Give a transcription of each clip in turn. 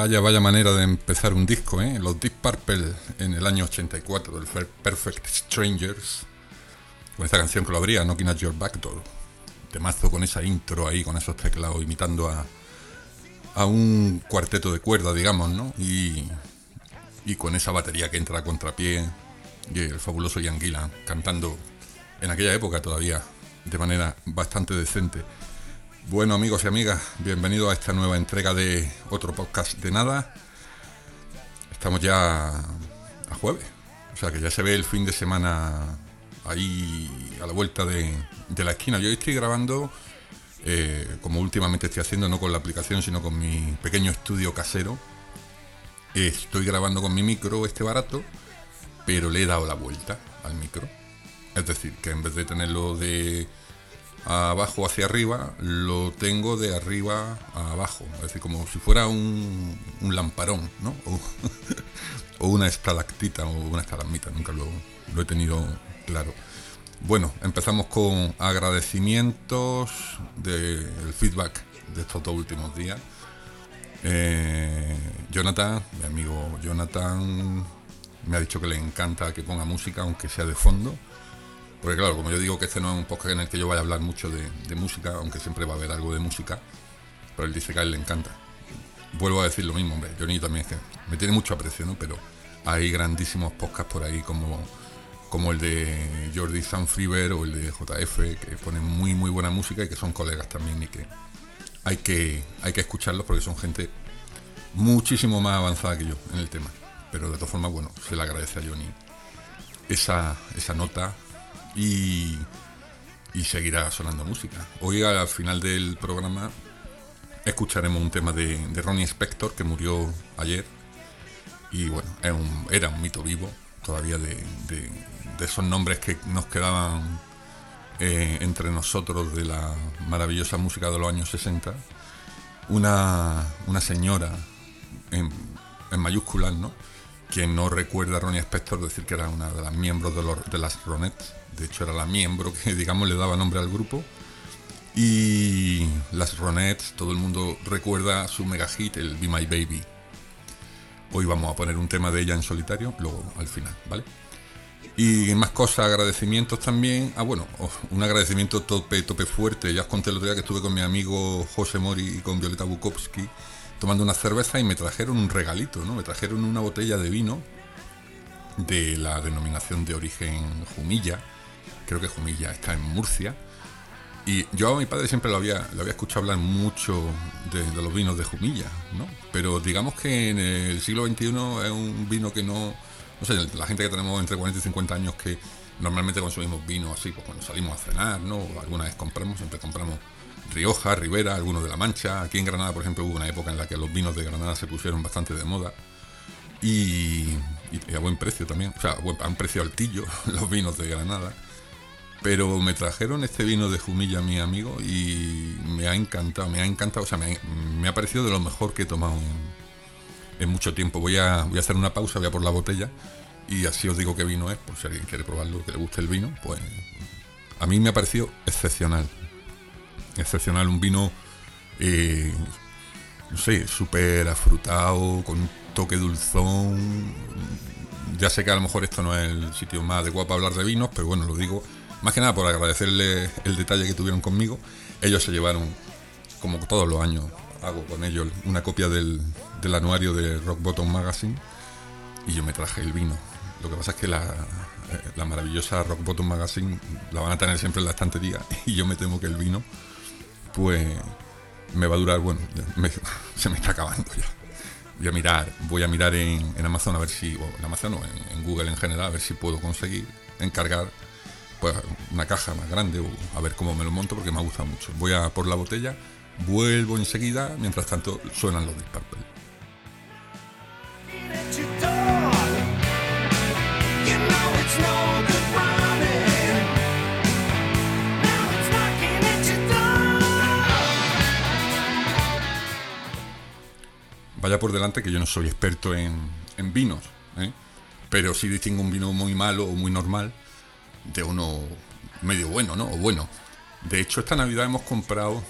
Vaya, vaya manera de empezar un disco, ¿eh? Los Deep Purple en el año 84, del Perfect Strangers, con esta canción que lo abría, Knocking at Your Back Door. Temazo con esa intro ahí, con esos teclados, imitando a, a un cuarteto de cuerda, digamos, ¿no? Y, y con esa batería que entra a contrapié, y el fabuloso Ian Gillan cantando en aquella época todavía de manera bastante decente. Bueno amigos y amigas, bienvenidos a esta nueva entrega de otro podcast de nada. Estamos ya a jueves, o sea que ya se ve el fin de semana ahí a la vuelta de, la esquina. Yo estoy grabando, eh, como últimamente estoy haciendo, no con la aplicación, sino con mi pequeño estudio casero. Estoy grabando con mi micro, este barato, pero le he dado la vuelta al micro. Es decir, que en vez de tenerlo de abajo hacia arriba, lo tengo de arriba a abajo, es decir, como si fuera un, lamparón, ¿no? O, una estalactita o una estalagmita, nunca lo, he tenido claro. Bueno, empezamos con agradecimientos del feedback de estos dos últimos días. Eh, Jonathan, mi amigo Jonathan, me ha dicho que le encanta que ponga música, aunque sea de fondo porque claro, como yo digo que este no es un podcast en el que yo vaya a hablar mucho de, música, aunque siempre va a haber algo de música, pero él dice que a él le encanta. Vuelvo a decir lo mismo, hombre, Johnny también es que me tiene mucho aprecio, ¿no? Pero hay grandísimos podcasts por ahí como, como el de Jordi Sanfriver o el de JF, que ponen muy muy buena música y que son colegas también y que hay que, hay que escucharlos porque son gente muchísimo más avanzada que yo en el tema. Pero de todas formas, bueno, se le agradece a Johnny esa, esa nota y, seguirá sonando música. Hoy al final del programa escucharemos un tema de, Ronnie Spector que murió ayer y bueno, era un mito vivo todavía de, esos nombres que nos quedaban eh, entre nosotros de la maravillosa música de los años 60. Una, señora en, mayúsculas, ¿no? Quien no recuerda a Ronnie Spector decir que era una de las miembros de, los, de las Ronettes de hecho era la miembro que digamos le daba nombre al grupo. Y las Ronettes, todo el mundo recuerda su mega hit, el Be My Baby. Hoy vamos a poner un tema de ella en solitario, luego al final, ¿vale? Y más cosas, agradecimientos también. Ah, bueno, oh, un agradecimiento tope, tope fuerte. Ya os conté el otro día que estuve con mi amigo José Mori y con Violeta Bukowski tomando una cerveza y me trajeron un regalito, ¿no? Me trajeron una botella de vino de la denominación de origen Jumilla creo que Jumilla está en Murcia. Y yo a mi padre siempre lo había, lo había escuchado hablar mucho de, los vinos de Jumilla, ¿no? Pero digamos que en el siglo XXI es un vino que no... No sé, la gente que tenemos entre 40 y 50 años que normalmente consumimos vino así, pues cuando salimos a cenar, ¿no? Alguna vez compramos, siempre compramos Rioja, Ribera, algunos de La Mancha. Aquí en Granada, por ejemplo, hubo una época en la que los vinos de Granada se pusieron bastante de moda. Y, y a buen precio también, o sea, a un precio altillo los vinos de Granada. Pero me trajeron este vino de Jumilla, mi amigo, y me ha encantado, me ha encantado, o sea, me, ha parecido de lo mejor que he tomado en, mucho tiempo. Voy a, voy a hacer una pausa, voy a por la botella, y así os digo qué vino es, por si alguien quiere probarlo, que le guste el vino, pues a mí me ha parecido excepcional. Excepcional, un vino, eh, no sé, súper afrutado, con un toque dulzón. Ya sé que a lo mejor esto no es el sitio más adecuado para hablar de vinos, pero bueno, lo digo más que nada por agradecerle el detalle que tuvieron conmigo. Ellos se llevaron, como todos los años hago con ellos, una copia del, anuario de Rock Bottom Magazine y yo me traje el vino. Lo que pasa es que la, eh, maravillosa Rock Bottom Magazine la van a tener siempre en la estantería y yo me temo que el vino, pues me va a durar, bueno, se me está acabando ya. Voy a mirar, voy a mirar en, Amazon a ver si, o en Amazon o en Google en general, a ver si puedo conseguir encargar pues, una caja más grande o a ver cómo me lo monto porque me ha gustado mucho. Voy a por la botella, vuelvo enseguida, mientras tanto suenan los disparpel. vaya por delante que yo no soy experto en, en vinos, ¿eh? pero sí distingo un vino muy malo o muy normal de uno medio bueno, ¿no? O bueno. De hecho, esta Navidad hemos comprado,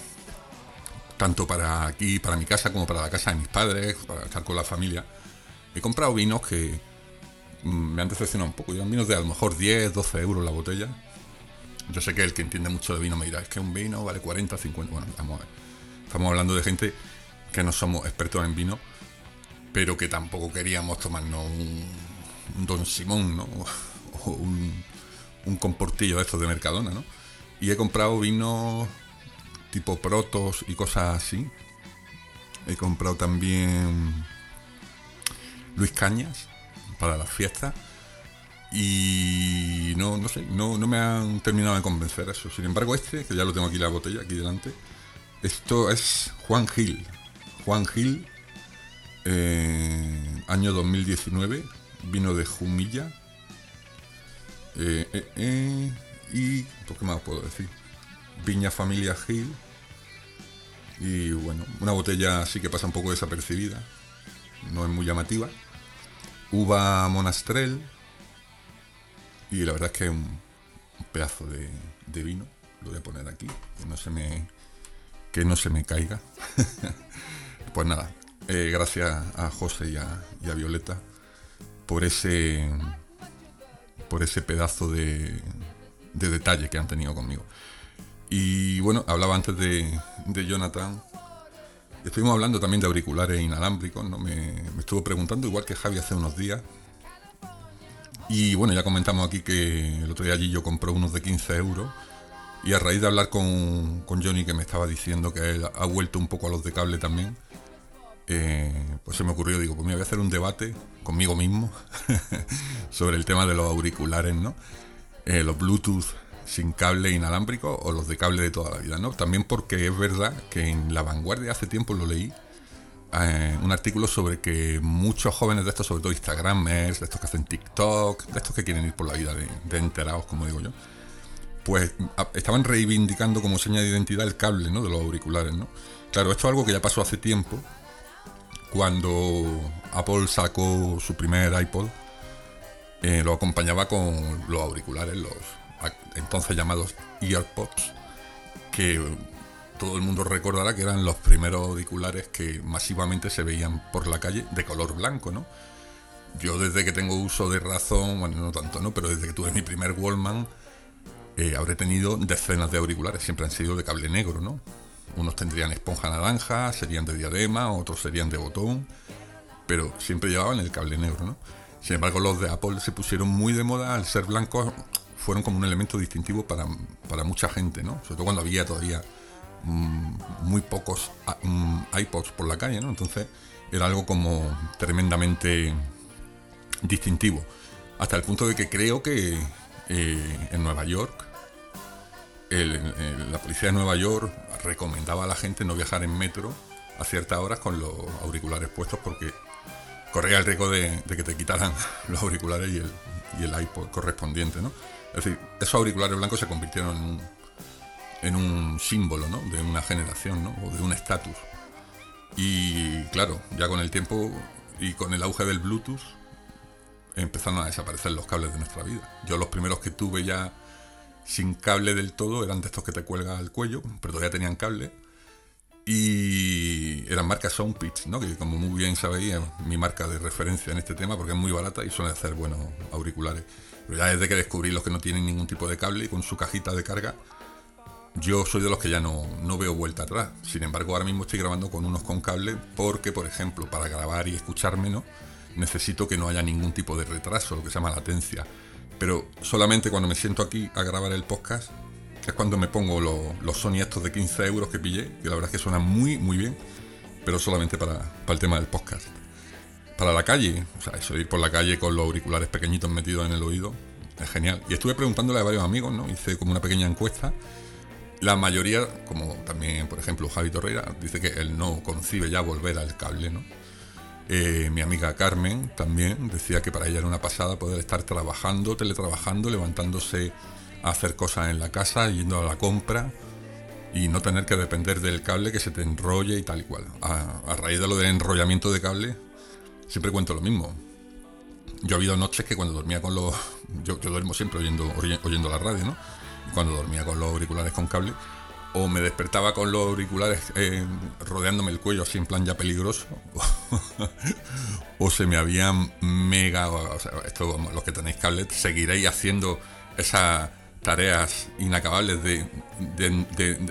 tanto para aquí, para mi casa, como para la casa de mis padres, para estar con la familia, he comprado vinos que mm, me han decepcionado un poco. Eran vinos de a lo mejor 10, 12 euros la botella. Yo sé que el que entiende mucho de vino me dirá, es que un vino vale 40, 50. Bueno. Estamos hablando de gente que no somos expertos en vino, pero que tampoco queríamos tomarnos un, Don Simón, ¿no? O un, un comportillo de estos de Mercadona, ¿no? Y he comprado vinos tipo protos y cosas así. He comprado también Luis Cañas para las fiestas. Y no, no sé, no, no me han terminado de convencer eso. Sin embargo, este, que ya lo tengo aquí la botella, aquí delante, esto es Juan Gil. Juan Gil, eh, año 2019, vino de Jumilla. Eh, eh, y, ¿por qué más puedo decir? Viña Familia Gil. Y bueno, una botella así que pasa un poco desapercibida. No es muy llamativa. Uva Monastrel. Y la verdad es que es un, pedazo de, vino. Lo voy a poner aquí, que no se me, que no se me caiga. pues nada, eh, gracias a José y a, Violeta por ese por ese pedazo de, de, detalle que han tenido conmigo. Y bueno, hablaba antes de, de Jonathan. Estuvimos hablando también de auriculares inalámbricos, ¿no? Me, me, estuvo preguntando, igual que Javi hace unos días. Y bueno, ya comentamos aquí que el otro día allí yo compré unos de 15 euros. Y a raíz de hablar con, con Johnny, que me estaba diciendo que él ha vuelto un poco a los de cable también, eh, pues se me ocurrió, digo, pues me voy a hacer un debate conmigo mismo sobre el tema de los auriculares, ¿no? Eh, los Bluetooth sin cable inalámbrico o los de cable de toda la vida, ¿no? También porque es verdad que en La Vanguardia hace tiempo lo leí, eh, un artículo sobre que muchos jóvenes de estos, sobre todo Instagramers, de estos que hacen TikTok, de estos que quieren ir por la vida de, enterados, como digo yo, pues estaban reivindicando como seña de identidad el cable, ¿no? De los auriculares, ¿no? Claro, esto es algo que ya pasó hace tiempo, cuando Apple sacó su primer iPod, eh, lo acompañaba con los auriculares, los entonces llamados EarPods, que todo el mundo recordará que eran los primeros auriculares que masivamente se veían por la calle de color blanco, ¿no? Yo desde que tengo uso de razón, bueno, no tanto, ¿no? Pero desde que tuve mi primer Wallman, eh, habré tenido decenas de auriculares, siempre han sido de cable negro, ¿no? Unos tendrían esponja naranja, serían de diadema, otros serían de botón, pero siempre llevaban el cable negro, ¿no? Sin embargo, los de Apple se pusieron muy de moda al ser blancos, fueron como un elemento distintivo para, mucha gente, ¿no? Sobre todo cuando había todavía mm, muy pocos mm, iPods por la calle, ¿no? Entonces era algo como tremendamente distintivo. Hasta el punto de que creo que eh, en Nueva York, la policía de Nueva York recomendaba a la gente no viajar en metro a ciertas horas con los auriculares puestos porque corría el riesgo de, que te quitaran los auriculares y el, y el iPod correspondiente, ¿no? Es decir, esos auriculares blancos se convirtieron en un, en un símbolo, ¿no? De una generación, ¿no? O de un estatus. Y claro, ya con el tiempo y con el auge del Bluetooth empezaron a desaparecer los cables de nuestra vida. Yo los primeros que tuve ya sin cable del todo, eran de estos que te cuelga al cuello, pero todavía tenían cable. Y eran marcas Soundpitch, ¿no? que como muy bien sabéis es mi marca de referencia en este tema porque es muy barata y suele hacer buenos auriculares. Pero ya desde que descubrí los que no tienen ningún tipo de cable y con su cajita de carga, yo soy de los que ya no, no veo vuelta atrás. Sin embargo, ahora mismo estoy grabando con unos con cable porque, por ejemplo, para grabar y escucharme, ¿no? necesito que no haya ningún tipo de retraso, lo que se llama latencia pero solamente cuando me siento aquí a grabar el podcast es cuando me pongo los Sony estos de 15 euros que pillé, que la verdad es que suenan muy, muy bien, pero solamente para, el tema del podcast. Para la calle, o sea, eso ir por la calle con los auriculares pequeñitos metidos en el oído, es genial. Y estuve preguntándole a varios amigos, ¿no? Hice como una pequeña encuesta. La mayoría, como también, por ejemplo, Javi Torreira, dice que él no concibe ya volver al cable, ¿no? Eh, mi amiga Carmen también decía que para ella era una pasada poder estar trabajando, teletrabajando, levantándose a hacer cosas en la casa, yendo a la compra y no tener que depender del cable que se te enrolle y tal y cual. A, raíz de lo del enrollamiento de cable, siempre cuento lo mismo. Yo ha habido noches que cuando dormía con los... Yo, duermo siempre oyendo, oyendo la radio, ¿no? Cuando dormía con los auriculares con cable, o me despertaba con los auriculares eh, rodeándome el cuello así en plan ya peligroso, o se me habían mega... O sea, esto, los que tenéis cable, seguiréis haciendo esa tareas inacabables de,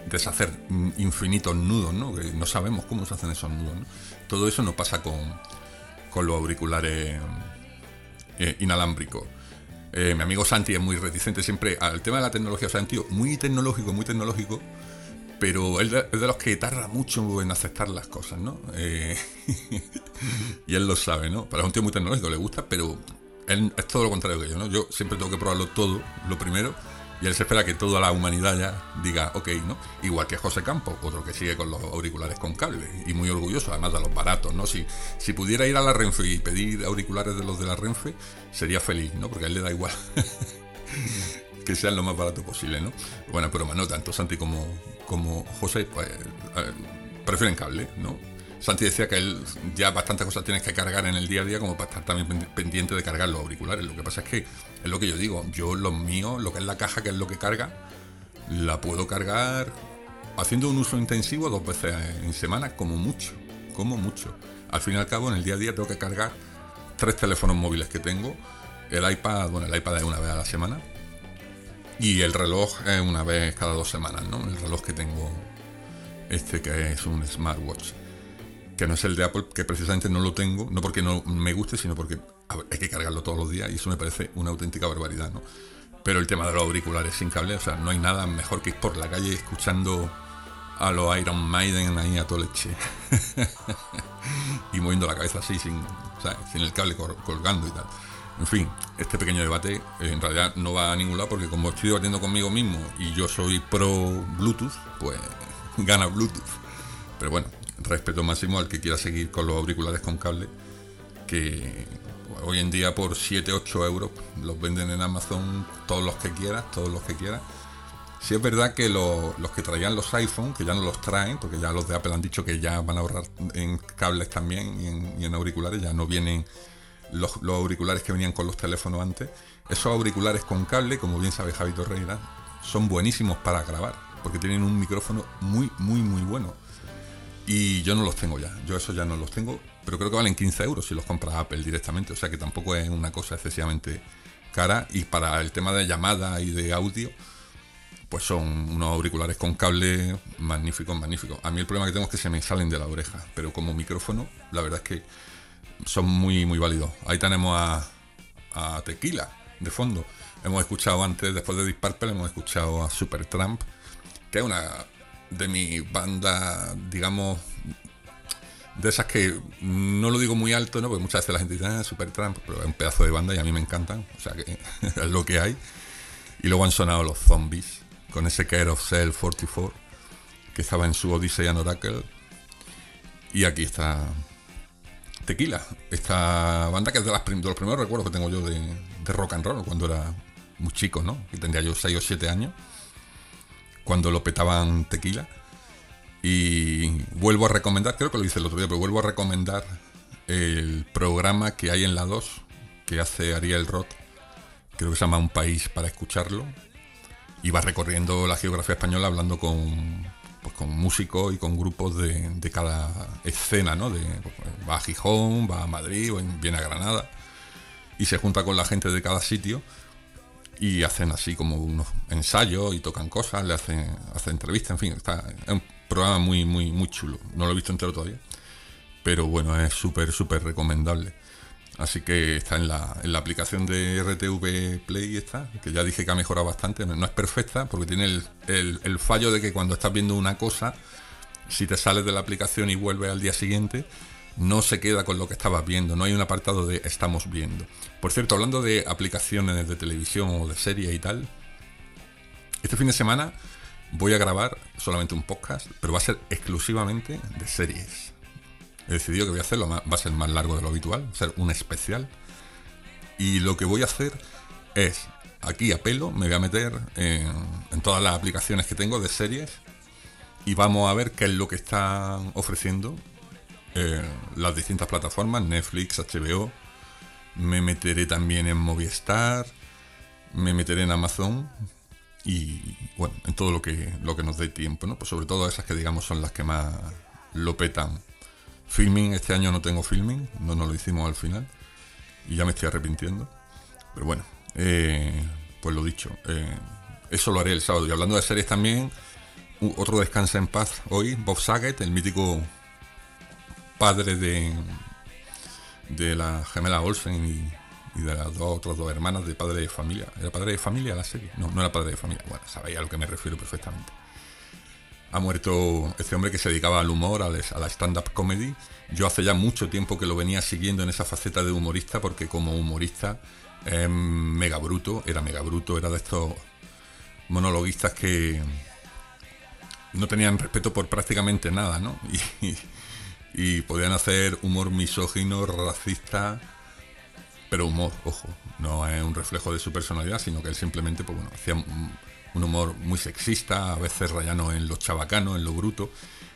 deshacer infinitos nudos, ¿no? Que no sabemos cómo se hacen esos nudos, Todo eso no pasa con, con los auriculares eh, inalámbricos. Eh, mi amigo Santi es muy reticente siempre al tema de la tecnología. O sea, tío muy tecnológico, muy tecnológico, pero él es de los que tarda mucho en aceptar las cosas, ¿no? Eh, y él lo sabe, ¿no? Para un tío muy tecnológico le gusta, pero él es todo lo contrario que yo, ¿no? Yo siempre tengo que probarlo todo, lo primero, y él se espera que toda la humanidad ya diga, ok, ¿no? Igual que José Campos, otro que sigue con los auriculares con cable y muy orgulloso, además de los baratos, ¿no? Si, si pudiera ir a la Renfe y pedir auriculares de los de la Renfe, sería feliz, ¿no? Porque a él le da igual que sean lo más barato posible, ¿no? Bueno, pero no tanto Santi como, como José, pues, eh, prefieren cable, ¿no? Santi decía que él ya bastantes cosas tienes que cargar en el día a día como para estar también pendiente de cargar los auriculares. Lo que pasa es que es lo que yo digo, yo los míos, lo que es la caja, que es lo que carga, la puedo cargar haciendo un uso intensivo dos veces en semana, como mucho, como mucho. Al fin y al cabo, en el día a día tengo que cargar tres teléfonos móviles que tengo, el iPad, bueno, el iPad es una vez a la semana, y el reloj es una vez cada dos semanas, ¿no? El reloj que tengo, este que es un smartwatch que no es el de Apple, que precisamente no lo tengo, no porque no me guste, sino porque hay que cargarlo todos los días y eso me parece una auténtica barbaridad, ¿no? Pero el tema de los auriculares sin cable, o sea, no hay nada mejor que ir por la calle escuchando a los Iron Maiden ahí a toda leche y moviendo la cabeza así sin, sin el cable colgando y tal. En fin, este pequeño debate eh, en realidad no va a ningún lado porque como estoy debatiendo conmigo mismo y yo soy pro Bluetooth, pues gana Bluetooth. Pero bueno, respeto máximo al que quiera seguir con los auriculares con cable, que hoy en día por 7, 8 euros los venden en Amazon todos los que quieras, todos los que quieras. Si es verdad que los que traían los iPhone, que ya no los traen, porque ya los de Apple han dicho que ya van a ahorrar en cables también y en, auriculares, ya no vienen los, auriculares que venían con los teléfonos antes. Esos auriculares con cable, como bien sabe Javi Torreira, son buenísimos para grabar, porque tienen un micrófono muy, muy, muy bueno. Y yo no los tengo ya, yo eso ya no los tengo, pero creo que valen 15 euros si los compras Apple directamente, o sea que tampoco es una cosa excesivamente cara. Y para el tema de llamada y de audio, pues son unos auriculares con cable magníficos, magníficos. A mí el problema que tengo es que se me salen de la oreja, pero como micrófono, la verdad es que son muy, muy válidos. Ahí tenemos a, Tequila de fondo. Hemos escuchado antes, después de Deep Purple, hemos escuchado a Supertramp, que es una de mi banda, digamos, de esas que no lo digo muy alto, ¿no? Porque muchas veces la gente dice, ah, Super Trump, pero es un pedazo de banda y a mí me encantan, o sea que es lo que hay. Y luego han sonado los zombies, con ese Care of Cell 44, que estaba en su Odyssey and Oracle. Y aquí está Tequila, esta banda que es de, las los primeros recuerdos que tengo yo de, de rock and roll, cuando era muy chico, ¿no? Que tendría yo 6 o 7 años cuando lo petaban tequila. Y vuelvo a recomendar, creo que lo hice el otro día, pero vuelvo a recomendar el programa que hay en la 2 que hace Ariel Roth, creo que se llama Un País para escucharlo, y va recorriendo la geografía española hablando con, pues, con músicos y con grupos de, de cada escena, ¿no? De, pues, va a Gijón, va a Madrid, viene a Granada, y se junta con la gente de cada sitio y hacen así como unos ensayos y tocan cosas, le hacen, hacen entrevistas, en fin, está, es un programa muy, muy, muy chulo. No lo he visto entero todavía, pero bueno, es súper, súper recomendable. Así que está en la, aplicación de RTV Play, está, que ya dije que ha mejorado bastante. No es perfecta porque tiene el, el fallo de que cuando estás viendo una cosa, si te sales de la aplicación y vuelves al día siguiente, no se queda con lo que estabas viendo, no hay un apartado de estamos viendo. Por cierto, hablando de aplicaciones de televisión o de series y tal, este fin de semana voy a grabar solamente un podcast, pero va a ser exclusivamente de series. He decidido que voy a hacerlo, va a ser más largo de lo habitual, ser un especial. Y lo que voy a hacer es, aquí a pelo, me voy a meter en, en todas las aplicaciones que tengo de series y vamos a ver qué es lo que están ofreciendo eh, las distintas plataformas, Netflix, HBO. Me meteré también en Movistar, me meteré en Amazon y bueno, en todo lo que, lo que nos dé tiempo, ¿no? Pues sobre todo esas que digamos son las que más lo petan. Filming, este año no tengo filming, no nos lo hicimos al final y ya me estoy arrepintiendo. Pero bueno, eh, pues lo dicho, eh, eso lo haré el sábado. Y hablando de series también, otro descansa en paz hoy, Bob Saget, el mítico padre de, de la gemela Olsen y, de las dos, otras dos hermanas de padre de familia. ¿Era padre de familia la serie? No, no era padre de familia. Bueno, sabéis a lo que me refiero perfectamente. Ha muerto este hombre que se dedicaba al humor, a la stand-up comedy. Yo hace ya mucho tiempo que lo venía siguiendo en esa faceta de humorista, porque como humorista es mega bruto, era mega bruto, era de estos monologuistas que no tenían respeto por prácticamente nada, ¿no? Y, podían hacer humor misógino, racista, pero humor, ojo, no es un reflejo de su personalidad, sino que él simplemente, pues bueno, hacía un humor muy sexista, a veces rayano en lo chabacano, en lo bruto.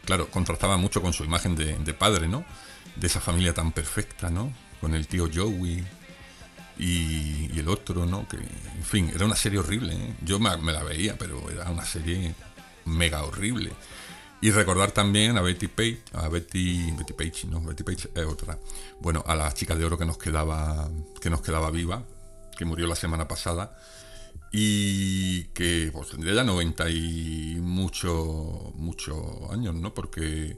Claro, contrastaba mucho con su imagen de, padre, ¿no? De esa familia tan perfecta, ¿no? Con el tío Joey, y, el otro, ¿no? Que, en fin, era una serie horrible. ¿eh? Yo me, la veía, pero era una serie mega horrible. Y recordar también a Betty Page, a Betty, Betty Page, no, Betty Page es otra. Bueno, a la chica de oro que nos quedaba, que nos quedaba viva, que murió la semana pasada y que pues tendría ya 90 y mucho, muchos años, ¿no? Porque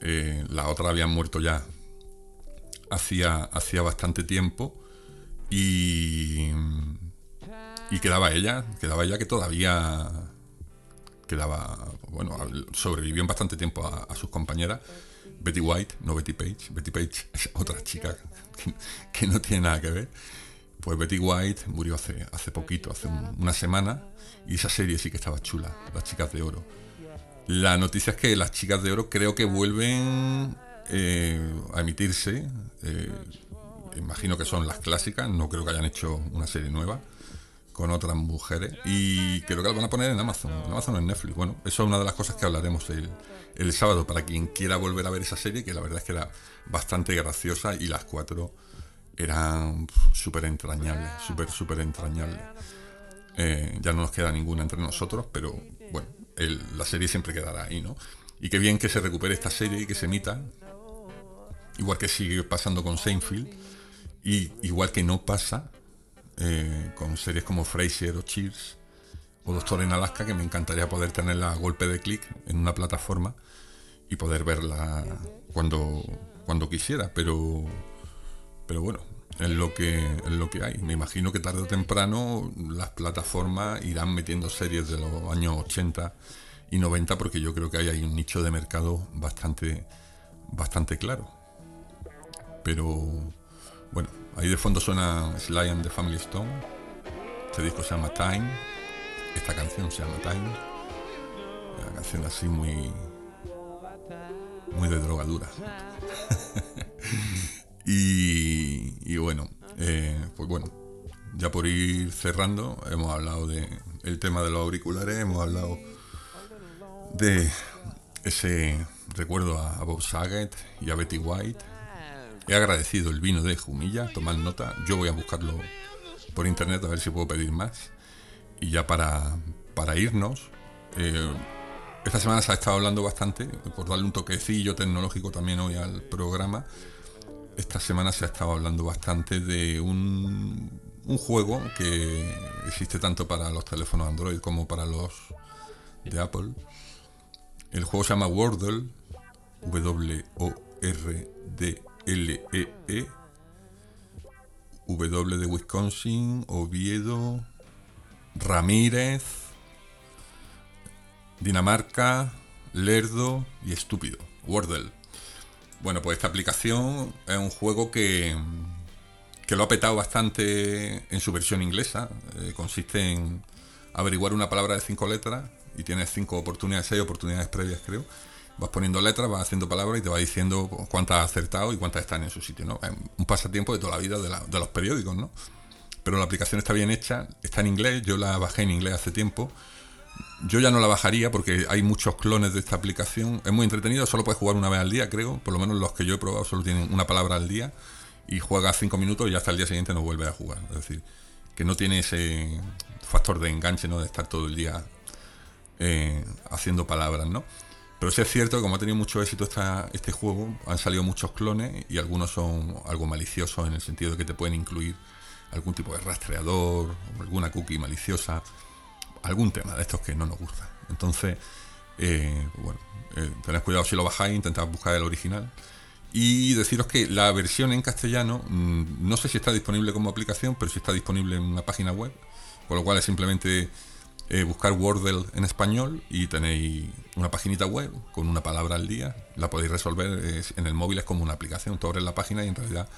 eh, la otra había muerto ya hacía, hacía bastante tiempo y, y quedaba ella, quedaba ella que todavía quedaba, bueno, sobrevivió en bastante tiempo a, sus compañeras. Betty White, no Betty Page. Betty Page es otra chica que, no tiene nada que ver. Pues Betty White murió hace, hace poquito, hace una semana, y esa serie sí que estaba chula, Las Chicas de Oro. La noticia es que las Chicas de Oro creo que vuelven eh, a emitirse. Eh, imagino que son las clásicas, no creo que hayan hecho una serie nueva con otras mujeres y creo que la van a poner en Amazon, en Amazon en Netflix. Bueno, eso es una de las cosas que hablaremos el, el sábado para quien quiera volver a ver esa serie, que la verdad es que era bastante graciosa y las cuatro eran súper entrañables, súper, súper entrañables. Eh, ya no nos queda ninguna entre nosotros, pero bueno, la serie siempre quedará ahí, ¿no? Y qué bien que se recupere esta serie y que se emita, igual que sigue pasando con Seinfeld y igual que no pasa eh, con series como Frasier o Cheers o Doctor en Alaska, que me encantaría poder tenerla a golpe de clic en una plataforma y poder verla cuando, cuando quisiera, pero, pero bueno, es lo, que, es lo que hay. Me imagino que tarde o temprano las plataformas irán metiendo series de los años 80 y 90 porque yo creo que hay, hay un nicho de mercado bastante, bastante claro. Pero bueno, ahí de fondo suena Sly and the Family Stone. Este disco se llama Time. Esta canción se llama Time. Una canción así muy. muy de drogadura. y, bueno, eh, pues bueno, ya por ir cerrando, hemos hablado de el tema de los auriculares, hemos hablado de ese recuerdo a Bob Saget y a Betty White He agradecido el vino de Jumilla, tomad nota. Yo voy a buscarlo por internet a ver si puedo pedir más. Y ya para, para irnos, eh, esta semana se ha estado hablando bastante, por darle un toquecillo tecnológico también hoy al programa. Esta semana se ha estado hablando bastante de un, juego que existe tanto para los teléfonos Android como para los de Apple. El juego se llama Wordle, W-O-R-D L-E-E, e, W de Wisconsin, Oviedo, Ramírez, Dinamarca, Lerdo y Estúpido, Wordle. Bueno, pues esta aplicación es un juego que, que lo ha petado bastante en su versión inglesa. Eh, consiste en averiguar una palabra de cinco letras y tienes cinco oportunidades, seis oportunidades previas creo vas poniendo letras, vas haciendo palabras y te va diciendo cuántas has acertado y cuántas están en su sitio, ¿no? Es un pasatiempo de toda la vida de, los periódicos, ¿no? Pero la aplicación está bien hecha, está en inglés, yo la bajé en inglés hace tiempo, yo ya no la bajaría porque hay muchos clones de esta aplicación. Es muy entretenido, solo puedes jugar una vez al día, creo. Por lo menos los que yo he probado solo tienen una palabra al día y juegas cinco minutos y hasta el día siguiente no vuelve a jugar. Es decir, que no tiene ese factor de enganche, ¿no? De estar todo el día eh, haciendo palabras, ¿no? Pero sí es cierto que como ha tenido mucho éxito esta, este juego, han salido muchos clones y algunos son algo maliciosos en el sentido de que te pueden incluir algún tipo de rastreador, alguna cookie maliciosa, algún tema de estos que no nos gusta. Entonces, eh, bueno, eh, tened cuidado si lo bajáis, intentad buscar el original. Y deciros que la versión en castellano, mm, no sé si está disponible como aplicación, pero sí está disponible en una página web, con lo cual es simplemente eh, buscar Wordle en español y tenéis una paginita web con una palabra al día. La podéis resolver en el móvil, es como una aplicación. Tú abres la página y en realidad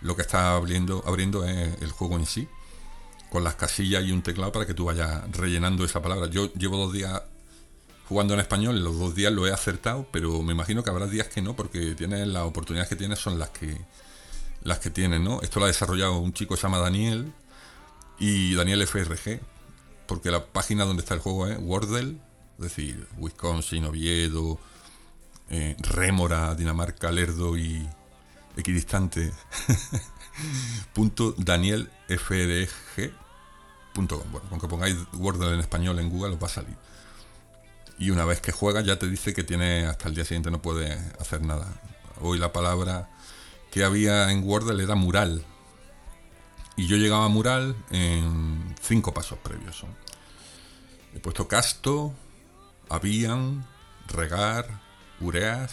lo que está abriendo, abriendo es el juego en sí, con las casillas y un teclado para que tú vayas rellenando esa palabra. Yo llevo dos días jugando en español, en los dos días lo he acertado, pero me imagino que habrá días que no, porque tienes las oportunidades que tienes son las que las que tienes, ¿no? Esto lo ha desarrollado un chico que se llama Daniel y Daniel FRG, porque la página donde está el juego es Wordle, es decir, Wisconsin, Oviedo, eh, Rémora, Dinamarca, Lerdo y equidistante. punto danielfdg.com. Bueno, aunque pongáis Wordle en español en Google os va a salir. Y una vez que juegas ya te dice que tiene hasta el día siguiente no puede hacer nada. Hoy la palabra que había en Wordle era mural. Y yo llegaba a mural en cinco pasos previos. He puesto casto, habían, regar, ureas,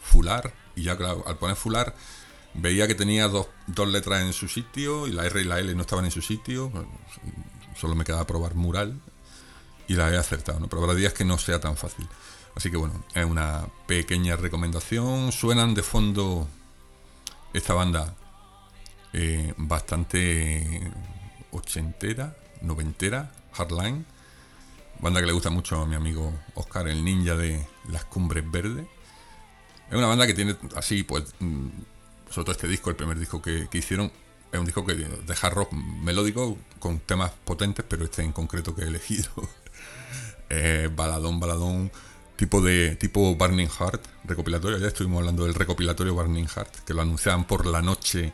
fular. Y ya claro, al poner fular veía que tenía dos, letras en su sitio y la R y la L no estaban en su sitio. Solo me quedaba probar mural y la he acertado. ¿no? Pero habrá días que no sea tan fácil. Así que bueno, es una pequeña recomendación. Suenan de fondo esta banda eh, bastante ochentera, noventera, Hardline Banda que le gusta mucho a mi amigo Oscar, el ninja de las cumbres verdes. Es una banda que tiene así, pues, mm, sobre todo este disco, el primer disco que, hicieron, es un disco que de hard rock melódico con temas potentes, pero este en concreto que he elegido. baladón, baladón, tipo de tipo Burning Heart, recopilatorio. Ya estuvimos hablando del recopilatorio Burning Heart, que lo anunciaban por la noche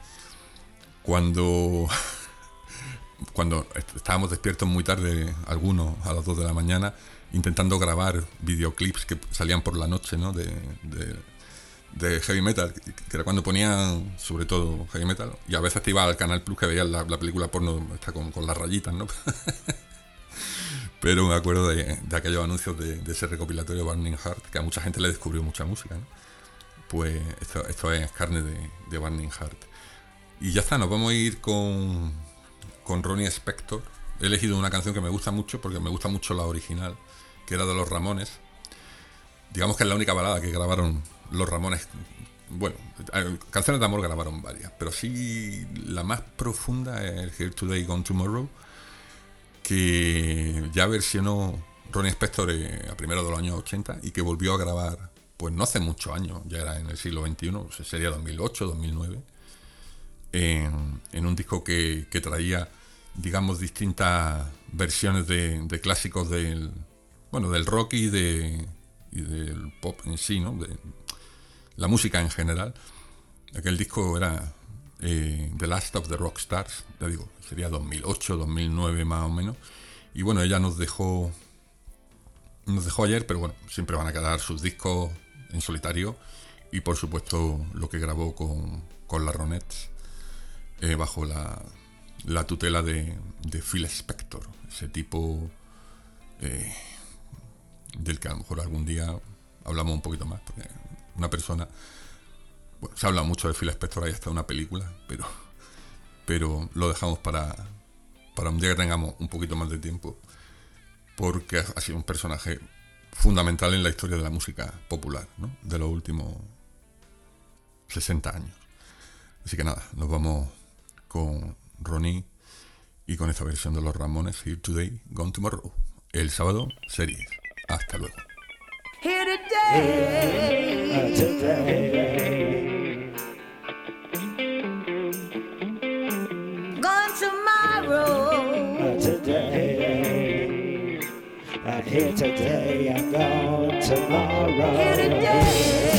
cuando cuando estábamos despiertos muy tarde, algunos a las 2 de la mañana, intentando grabar videoclips que salían por la noche, ¿no? De, de, heavy metal, que era cuando ponían sobre todo heavy metal, y a veces te iba al canal Plus que veías la, película porno está con, con las rayitas, ¿no? Pero me acuerdo de, aquellos anuncios de, ese recopilatorio Burning Heart, que a mucha gente le descubrió mucha música, ¿no? Pues esto, esto es carne de, de Burning Heart. Y ya está, nos vamos a ir con con Ronnie Spector. He elegido una canción que me gusta mucho porque me gusta mucho la original, que era de los Ramones. Digamos que es la única balada que grabaron los Ramones. Bueno, eh, canciones de amor grabaron varias, pero sí la más profunda es Here Today, Gone Tomorrow, que ya versionó Ronnie Spector eh, a primero de los años 80 y que volvió a grabar, pues no hace muchos años, ya era en el siglo XXI, sería 2008, 2009 en, un disco que, traía, digamos, distintas versiones de, clásicos del, bueno, del rock y, de, del pop en sí, ¿no? De la música en general. Aquel disco era eh, The Last of the Rock Stars, ya digo, sería 2008, 2009 más o menos. Y bueno, ella nos dejó, nos dejó ayer, pero bueno, siempre van a quedar sus discos en solitario y por supuesto lo que grabó con, con la Ronettes eh, bajo la, tutela de, Phil Spector, ese tipo eh, del que a lo mejor algún día hablamos un poquito más, porque una persona, se habla mucho de Phil Spector, hay hasta una película, pero, pero lo dejamos para, para un día que tengamos un poquito más de tiempo, porque ha sido un personaje fundamental en la historia de la música popular, de los últimos 60 años. Así que nada, nos vamos con Ronnie y con esta versión de los Ramones, Here Today, Gone Tomorrow. El sábado, series. Hasta luego. Here today, today. Gone tomorrow. Today. I'm here today, I'm gone tomorrow. Here today.